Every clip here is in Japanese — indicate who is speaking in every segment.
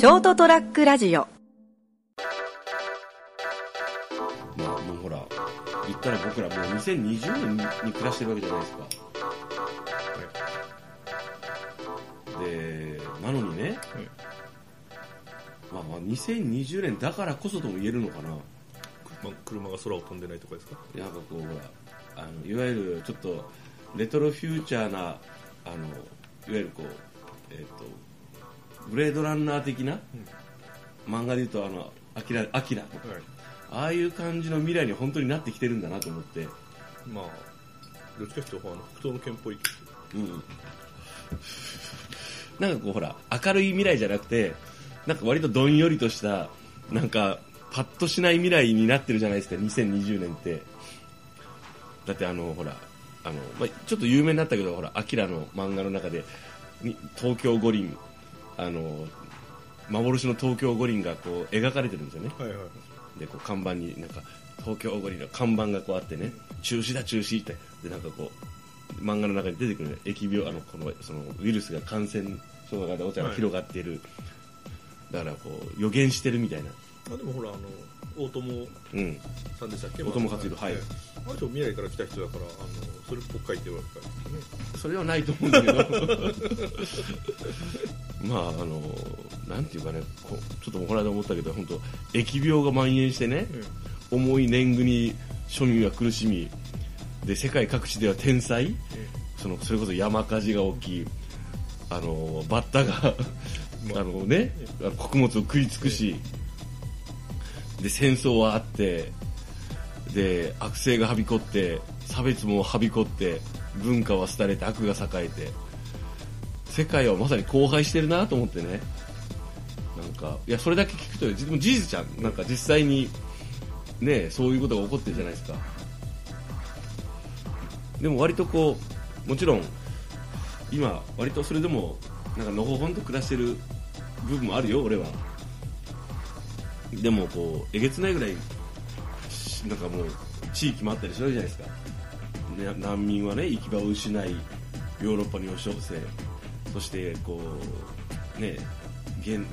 Speaker 1: ショートトラックラジオ。
Speaker 2: まあもうほら言ったら僕らもう2020年に暮らしてるわけじゃないですか。でなのにね、まあまあ2020年だからこそとも言えるのかな。
Speaker 3: ま車が空を飛んでないとかですか？
Speaker 2: なんかこうほらあのいわゆるちょっとレトロフューチャーなあのいわゆるこうえっ、とブレードランナー的な、漫画で言うとあのアキラアキラ。とか
Speaker 3: はい。
Speaker 2: ああいう感じの未来に本当になってきてるんだなと思って。
Speaker 3: まあどっちかというとあの北東の剣っぽい
Speaker 2: うん。なんかこうほら明るい未来じゃなくてなんか割とどんよりとしたなんかパッとしない未来になってるじゃないですか2020年って。だってあのほらあの、まあ、ちょっと有名になったけどほらアキラの漫画の中でに東京五輪あの幻の東京五輪がこう描かれてるんですよね。
Speaker 3: はいはい。
Speaker 2: でこう看板になんか東京五輪の看板がこうあってね中止だ中止って。でなんかこう漫画の中に出てくる、ね、疫病あのこのそのウイルスが感染症がお茶が広がっている、だからこう予言してるみたいな。
Speaker 3: あでもほらあの大友
Speaker 2: うん。
Speaker 3: さんでしたっけ？
Speaker 2: 大友克洋はい。
Speaker 3: あの人未来から来た人だからあのそれっぽく書いてるわけかね。
Speaker 2: それはないと思うんだけど。まああのなんていうかねこうちょっとこの間思ったけど本当疫病が蔓延してね、重い年貢に庶民は苦しみ。で世界各地では天災。そのそれこそ山火事が起きあのバッタがあ。の、ね、穀物を食い尽くしで戦争はあってで悪性がはびこって差別もはびこって文化は廃れて悪が栄えて世界はまさに荒廃してるなと思ってね。なんかいやそれだけ聞くとでも事実じゃん。なんか実際にねそういうことが起こってるじゃないですか。でも割とこうもちろん今割とそれでもなんかのほほんと暮らしてる部分もあるよ俺は。でもこうえげつないぐらいしなんかもう地域もあったりするじゃないですか、ね、難民はね行き場を失いヨーロッパに押し寄せそしてこうね現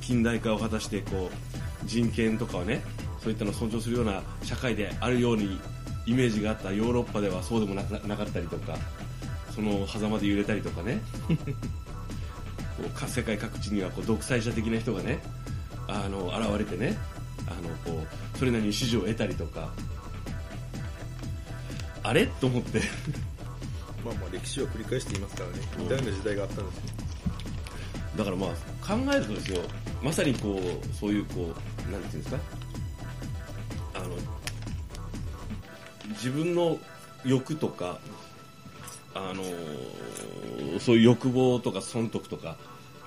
Speaker 2: 近代化を果たしてこう人権とかはねそういったのを尊重するような社会であるようにイメージがあった。ヨーロッパではそうでもなかったりとかその狭間で揺れたりとかね。こうか世界各地にはこう独裁者的な人がねあの現れてねあのこうそれなりに支持を得たりとか。あれ？と思って。
Speaker 3: まあまあ歴史は繰り返していますからね。似たような時代があったんですよ。
Speaker 2: だからまあ考えるとですよ。まさにこうそういうこうなんていうんですか？あの自分の欲とかあのそういう欲望とか損得とか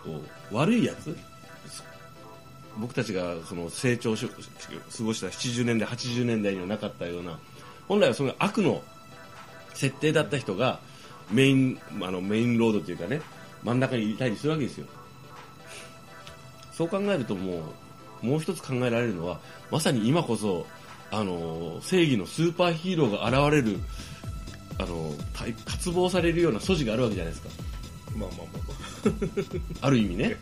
Speaker 2: こう悪いやつ僕たちがその成長し過ごした70年代80年代にはなかったような本来はその悪の設定だった人がメインあのメインロードというかね真ん中にいたりするわけですよ。そう考えるともうもう一つ考えられるのはまさに今こそあの正義のスーパーヒーローが現れるあのた渇望されるような素地があるわけじゃないですか。
Speaker 3: まあまあまあまあ。
Speaker 2: ある意味ね。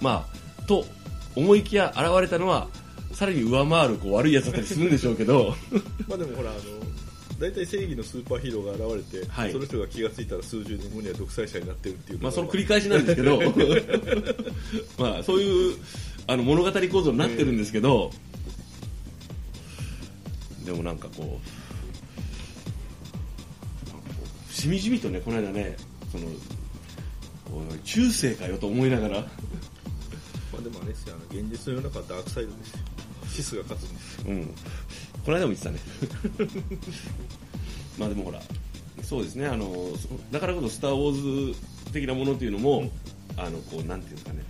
Speaker 2: まあと思いきや現れたのはさらに上回るこう悪いやつだったりするんでしょうけど。
Speaker 3: まあでもほらあの大体正義のスーパーヒーローが現れて、
Speaker 2: はい。
Speaker 3: その人が気がついたら数十年後には独裁者になってるっていう
Speaker 2: まあその繰り返しなんですけど。まあそういうあの物語構造になってるんですけど、でもなんかこうしみじみとねこの間ねその中世かよと思いながら。
Speaker 3: まあでもあれですよあの現実の世の中はダークサイドですよ。シスが勝つんですよ
Speaker 2: うん、この間も言ってたね。まあでもほらそうですね。あのそだからこそ「スター・ウォーズ」的なものっていうのも、あのこうなんていうんですかね。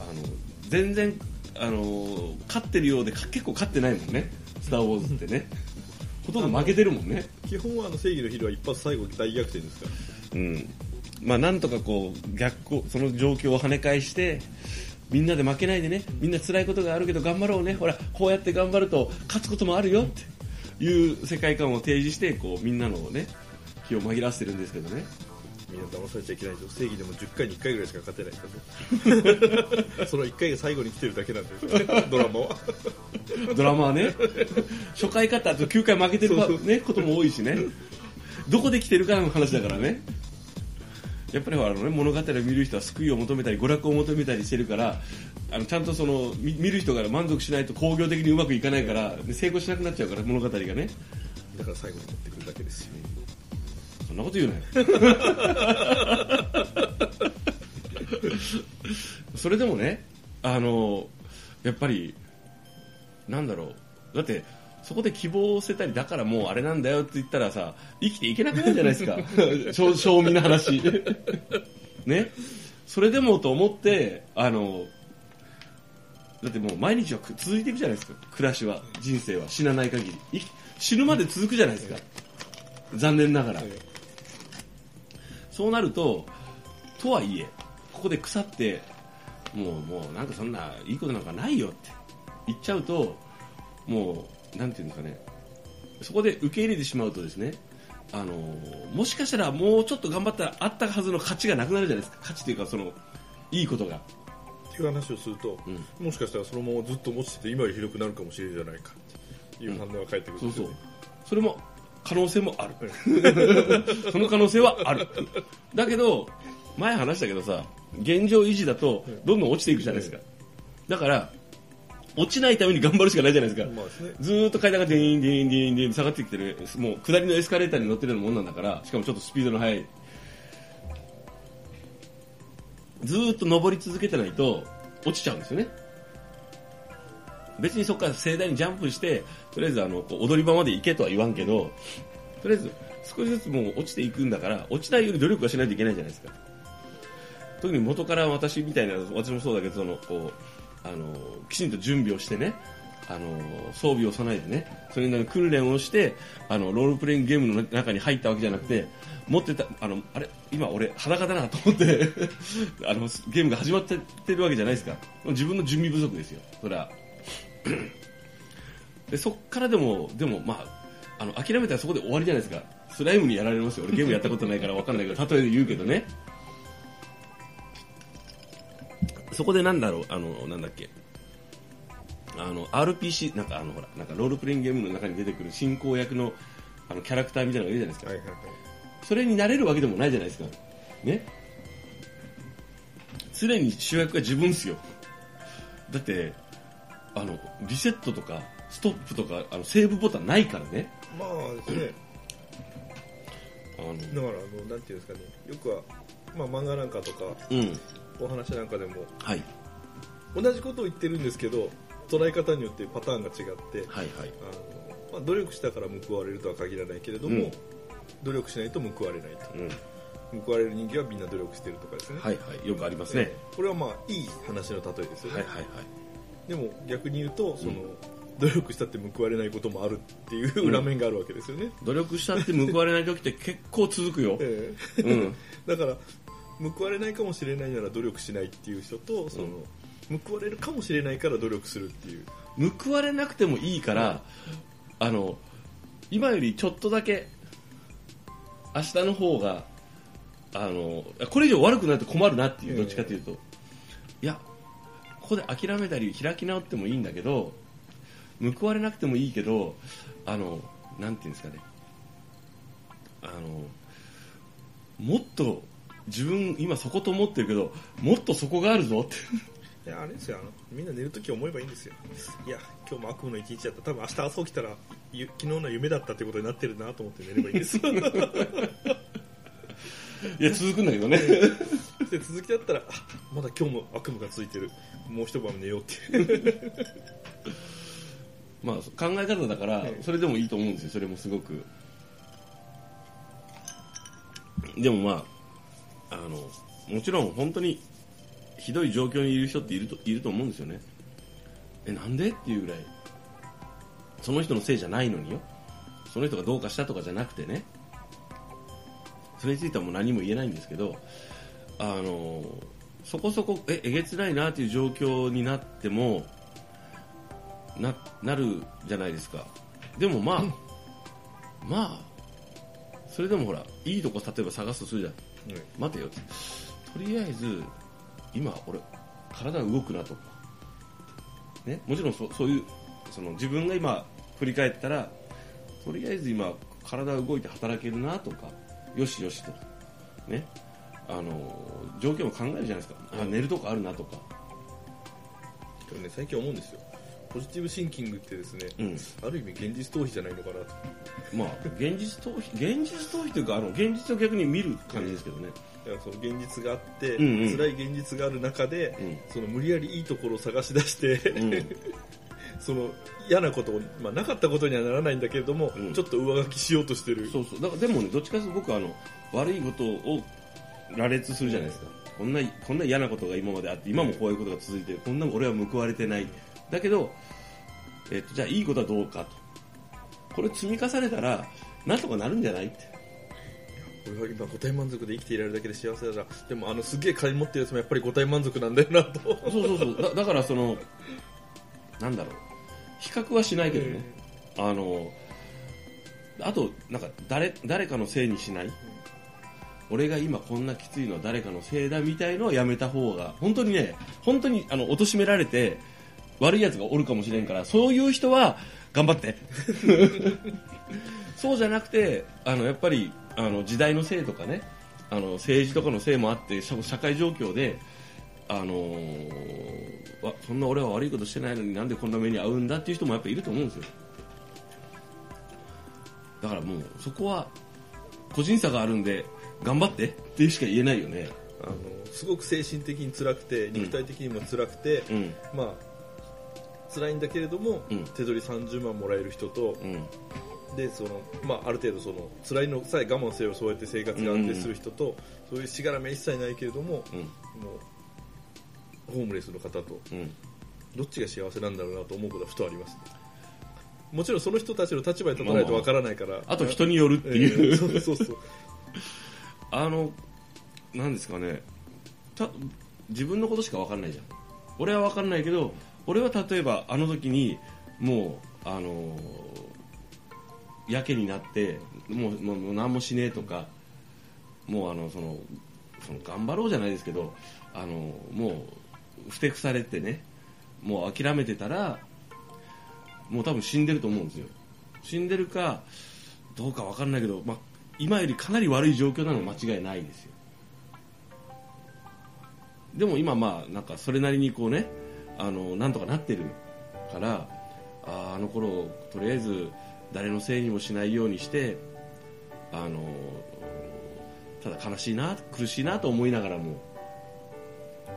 Speaker 2: あの全然あの勝ってるようでか結構勝ってないもんね「スター・ウォーズ」ってね。ほとんど負けてるもんね。
Speaker 3: 基本はあの正義のヒーローは一発最後大逆転ですから。
Speaker 2: うん。まあなんとかこう逆行その状況を跳ね返してみんなで負けないでね。みんな辛いことがあるけど頑張ろうね。ほらこうやって頑張ると勝つこともあるよ。っていう世界観を提示してこうみんなのね気を紛らわせてるんですけどね。
Speaker 3: みんな騙されちゃいけないと正義でも10回に1回ぐらいしか勝てないから その1回が最後に来てるだけなんですよ。ドラマは。
Speaker 2: ドラマはね初回勝った後9回負けてるね、ことも多いしね。どこで来てるかの話だからねやっぱりあの、ね、物語を見る人は救いを求めたり娯楽を求めたりしてるからあのちゃんとその見見る人が満足しないと工業的にうまくいかないからで成功しなくなっちゃうから物語がね。
Speaker 3: だから最後に持ってくるだけですよ。
Speaker 2: そんなこと言うなよ。それでもねあのやっぱりなんだろう。だってそこで希望を捨てたりだからもうあれなんだよって言ったらさ生きていけなくなるじゃないですか。正正味の話。ね。それでもと思ってあのだってもう毎日は続いていくじゃないですか。暮らしは人生は死なない限り。い死ぬまで続くじゃないですか。残念ながら、そうなるととはいえここで腐ってもうもうなんかそんないいことなんかないよって言っちゃうともうなんていうんですかね。そこで受け入れてしまうとですねあのもしかしたらもうちょっと頑張ったらあったはずの価値がなくなるじゃないですか。価値というかそのいいことが。
Speaker 3: っていう話をすると、もしかしたらそのままずっと持ちてて今よりひどくなるかもしれないじゃないか。っていう反応が返ってくる
Speaker 2: そうそう
Speaker 3: ん。ですよね、
Speaker 2: それも可能性もある。その可能性はある。だけど前話したけどさ現状維持だとどんどん落ちていくじゃないですか。だから落ちないために頑張るしかないじゃないですか、
Speaker 3: まあですね。
Speaker 2: ずーっと階段がディーンディーンディーンディーン下がってきてるもう下りのエスカレーターに乗ってるようなもんなんだからしかもちょっとスピードの速い。ずーっと登り続けてないと落ちちゃうんですよね。別にそこから盛大にジャンプしてとりあえずあの踊り場まで行けとは言わんけどとりあえず少しずつもう落ちていくんだから落ちないように努力はしないといけないじゃないですか。特に元から私みたいな私もそうだけどそのこうあのきちんと準備をしてねあの装備を備えてねそれなりに訓練をしてあのロールプレイングゲームの中に入ったわけじゃなくて持ってたあのあれ今俺裸だなと思って あのゲームが始まってるわけじゃないですか。自分の準備不足ですよ。それは。でそっからでもでもまああの諦めたらそこで終わりじゃないですか。スライムにやられますよ。俺ゲームやったことないから分かんないけど例えで言うけどね。そこでなんだろうあのなんだっけ。あの RPC なんかあのほらなんかロールプレイングゲームの中に出てくる進行役のあのキャラクターみたいなのがいるじゃないですか、
Speaker 3: はいはいはい。
Speaker 2: それになれるわけでもないじゃないですか。ね。常に主役が自分ですよ。だってあのリセットとかストップとかあのセーブボタンないからね。
Speaker 3: まあですね。
Speaker 2: あの。
Speaker 3: だからあのなんていうんですかね。よくは、まあ、漫画なんかとか
Speaker 2: うん
Speaker 3: お話なんかでも
Speaker 2: はい。
Speaker 3: 同じことを言ってるんですけど捉え方によってパターンが違って
Speaker 2: はいはい。
Speaker 3: あの、まあ、努力したから報われるとは限らないけれども、
Speaker 2: うん。
Speaker 3: 努力しないと報われない
Speaker 2: うん。
Speaker 3: と報われる人間はみんな努力してるとかですね、
Speaker 2: はいはい。よくありますね、
Speaker 3: これはまあいい話の例えですよね、
Speaker 2: はいはいはい。
Speaker 3: でも逆に言うとその、
Speaker 2: うん。
Speaker 3: 努力したって報われないこともあるっていう裏面があるわけですよね、
Speaker 2: 努力したって報われない時って結構続くよ、
Speaker 3: ええ。
Speaker 2: うん、
Speaker 3: だから報われないかもしれないなら努力しないっていう人とその、報われるかもしれないから努力するっていう。
Speaker 2: 報われなくてもいいから、あの今よりちょっとだけ明日の方があのこれ以上悪くなると困るなっていう
Speaker 3: ええ。
Speaker 2: どっちかというと、いやここで諦めたり開き直ってもいいんだけど報われなくてもいいけどあのなんていうんですかね。あのもっと自分今そこと思ってるけどもっとそこがあるぞって。
Speaker 3: いやあれですよ。あのみんな寝るとき思えばいいんですよ。いや今日も悪夢の一日だった。多分明日朝起きたらゆ昨日の夢だったってことになってるなと思って寝ればいいんですよ。
Speaker 2: いや続くんだけどね。
Speaker 3: で続きだったらあまだ今日も悪夢が続いてる。もう一晩寝ようって。い う
Speaker 2: まあ、考え方だから
Speaker 3: ええ
Speaker 2: それでもいいと思うんですよ。それもすごく。でもまああのもちろん本当にひどい状況にいる人っているといると思うんですよね。えなんでっていうぐらいその人のせいじゃないのによ。その人がどうかしたとかじゃなくてね。それについてはもう何も言えないんですけどあのそこそこええげつないなという状況になってもななるじゃないですか。でもまあまあそれでもほらいいとこ例えば探すとするじゃん。待てよ。とりあえず今俺体動くなと。か、ね、もちろんそそういうその自分が今振り返ったらとりあえず今体動いて働けるなとかよしよしと。ね？あの条件を考えるじゃないですか、あ寝るとこあるなとか、
Speaker 3: でもね最近思うんですよ。ポジティブシンキングってですね、
Speaker 2: うん、
Speaker 3: ある意味現実逃避じゃないのかなと。
Speaker 2: まあ現実逃避現実逃避というかあの現実を逆に見る感じですけどね、
Speaker 3: だからその現実があって、
Speaker 2: うんうん。
Speaker 3: 辛い現実がある中で、
Speaker 2: うん。
Speaker 3: その無理やりいいところを探し出して、
Speaker 2: うん。
Speaker 3: その嫌なことを、まあ、なかったことにはならないんだけれども、
Speaker 2: うん。
Speaker 3: ちょっと上書きしようとしてる。
Speaker 2: そうそう。だからでもねどっちかというと僕はあの悪いことを羅列するじゃないですか。こんなこんな嫌なことが今まであって今もこういうことが続いてるこんな俺は報われてないだけど、えっと、じゃあいいことはどうかと。これ積み重ねたらなんとかなるんじゃないって。
Speaker 3: 俺は今五体満足で生きていられるだけで幸せだな。でもあのすげえ金持ってるやつもやっぱり五体満足なんだよなと。
Speaker 2: そうそうそう。だだからそのなんだろう。比較はしないけどね、あのあとなんか誰誰かのせいにしない、俺が今こんなきついのは誰かのせいだみたいのはやめた方が本当にね本当にあの貶められて悪いやつがおるかもしれんからそういう人は頑張って。そうじゃなくてあのやっぱりあの時代のせいとかねあの政治とかのせいもあって社社会状況であのーわそんな俺は悪いことしてないのになんでこんな目に遭うんだっていう人もやっぱいると思うんですよ。だからもうそこは個人差があるんで頑張ってっていうしか言えないよね。
Speaker 3: あのすごく精神的に辛くて肉体的にも辛くて、
Speaker 2: うん。
Speaker 3: まあ辛いんだけれども、
Speaker 2: うん。
Speaker 3: 手取り30万もらえる人と
Speaker 2: うん。
Speaker 3: でその、まあ、ある程度その辛いのさえ我慢せよそうやって生活が安定する人と、そういうしがらみは一切ないけれども、
Speaker 2: うん。
Speaker 3: もうホームレスの方と
Speaker 2: うん。
Speaker 3: どっちが幸せなんだろうなと思うことはふとありますね。もちろんその人たちの立場に立たないとわからないから、
Speaker 2: あと人によるって
Speaker 3: え
Speaker 2: いう、
Speaker 3: ーそうそうそう
Speaker 2: あのなんですかね。た自分のことしか分かんないじゃん。俺は分かんないけど俺は例えばあの時にもうあのやけになってもうもう何もしねえとかもうあのそのその頑張ろうじゃないですけどあのもうふてくされてねもう諦めてたらもう多分死んでると思うんですよ。死んでるかどうか分かんないけど、まあ、今よりかなり悪い状況なのは間違いないですよ。でも今まあなんかそれなりにこうねあのなんとかなってるからああの頃とりあえず誰のせいにもしないようにしてあのただ悲しいな苦しいなと思いながらも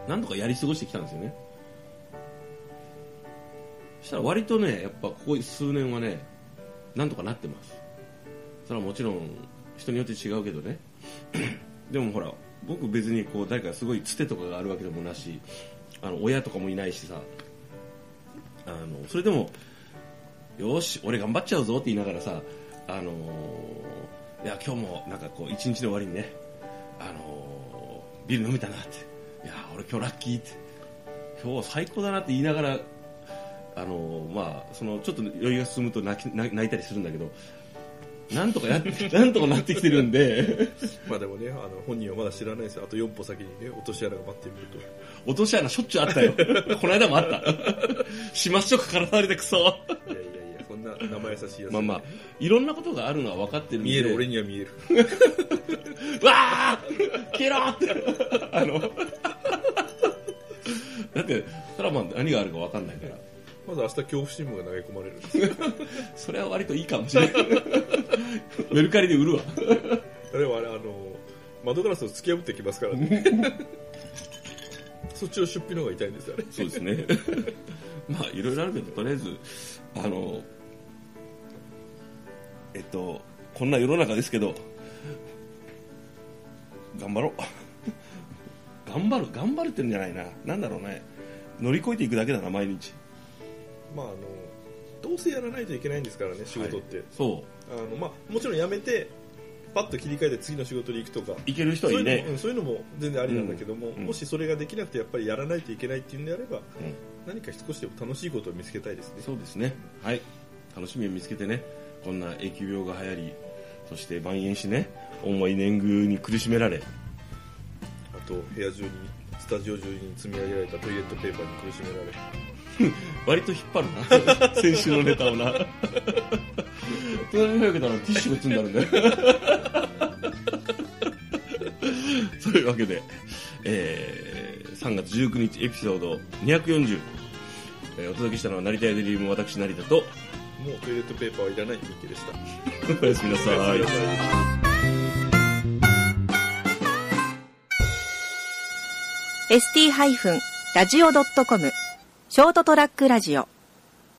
Speaker 2: なんとかやり過ごしてきたんですよね。そしたら割とねやっぱここ数年はねなんとかなってます。それはもちろん人によって違うけどね。でもほら僕別にこう誰かすごいつてとかがあるわけでもなしあの親とかもいないしさ。あのそれでもよし俺頑張っちゃうぞって言いながらさあのいや今日もなんかこう一日の終わりにねあのビール飲めたなって。いや俺今日ラッキーって。今日最高だなって言いながらあのまあそのちょっと余裕が進むと泣き泣いたりするんだけどなんとかやって なんとかなってきてるんで。
Speaker 3: まあでもねあの本人はまだ知らないですよ。あと4歩先にね落とし穴が待ってみると。
Speaker 2: 落とし穴しょっちゅうあったよ。この間もあった。しましょうかからされてくそ
Speaker 3: いやいやいやそんな生優しいやつ
Speaker 2: まあまあいろんなことがあるのは分かってるんで。
Speaker 3: 見える俺には見える。
Speaker 2: わあ消えろって。あのだってそれはまあ何があるか分かんないから。
Speaker 3: まず明日恐怖新聞が投げ込まれる。
Speaker 2: それは割といいかもしれない メルカリで売るわ。
Speaker 3: で もあれあの窓ガラスを突き破ってきますからね。そっちの出費の方が痛いんですあれ
Speaker 2: そうですね。まあいろいろあるけどとりあえずあのえっとこんな世の中ですけど頑張ろう。頑張る頑張るってんじゃないな。なんだろうね。乗り越えていくだけだな毎日。
Speaker 3: まああのどうせやらないといけないんですからね仕事って、
Speaker 2: そ
Speaker 3: あのまあ、もちろん辞めてパッと切り替えて次の仕事に行くとか。
Speaker 2: ういける人
Speaker 3: そう
Speaker 2: はいいうね
Speaker 3: のもうんそういうのも全然ありなんだけども、
Speaker 2: うん
Speaker 3: もしそれができなくてやっぱりやらないといけないっていうんであれば
Speaker 2: うん。
Speaker 3: 何か少しでも楽しいことを見つけたいですね。
Speaker 2: そうですね。はい。楽しみを見つけてねこんな疫病が流行りそして蔓延しね重い年貢に苦しめられ。
Speaker 3: あと部屋中にスタジオ中に積み上げられたトイレットペーパーに苦しめられ
Speaker 2: 割と引っ張るな。先週のネタをな。隣にかけたらティッシュが積んであるんだよ。そういうわけで、えー、3月19日エピソード240、えーお届けしたのは成田屋デリーム私成田と
Speaker 3: もうトイレットペーパーはいらないミッケでした。
Speaker 2: おやすみなさい。
Speaker 3: おやすみなさい。
Speaker 1: ST-radio.com ショートトラックラジオ。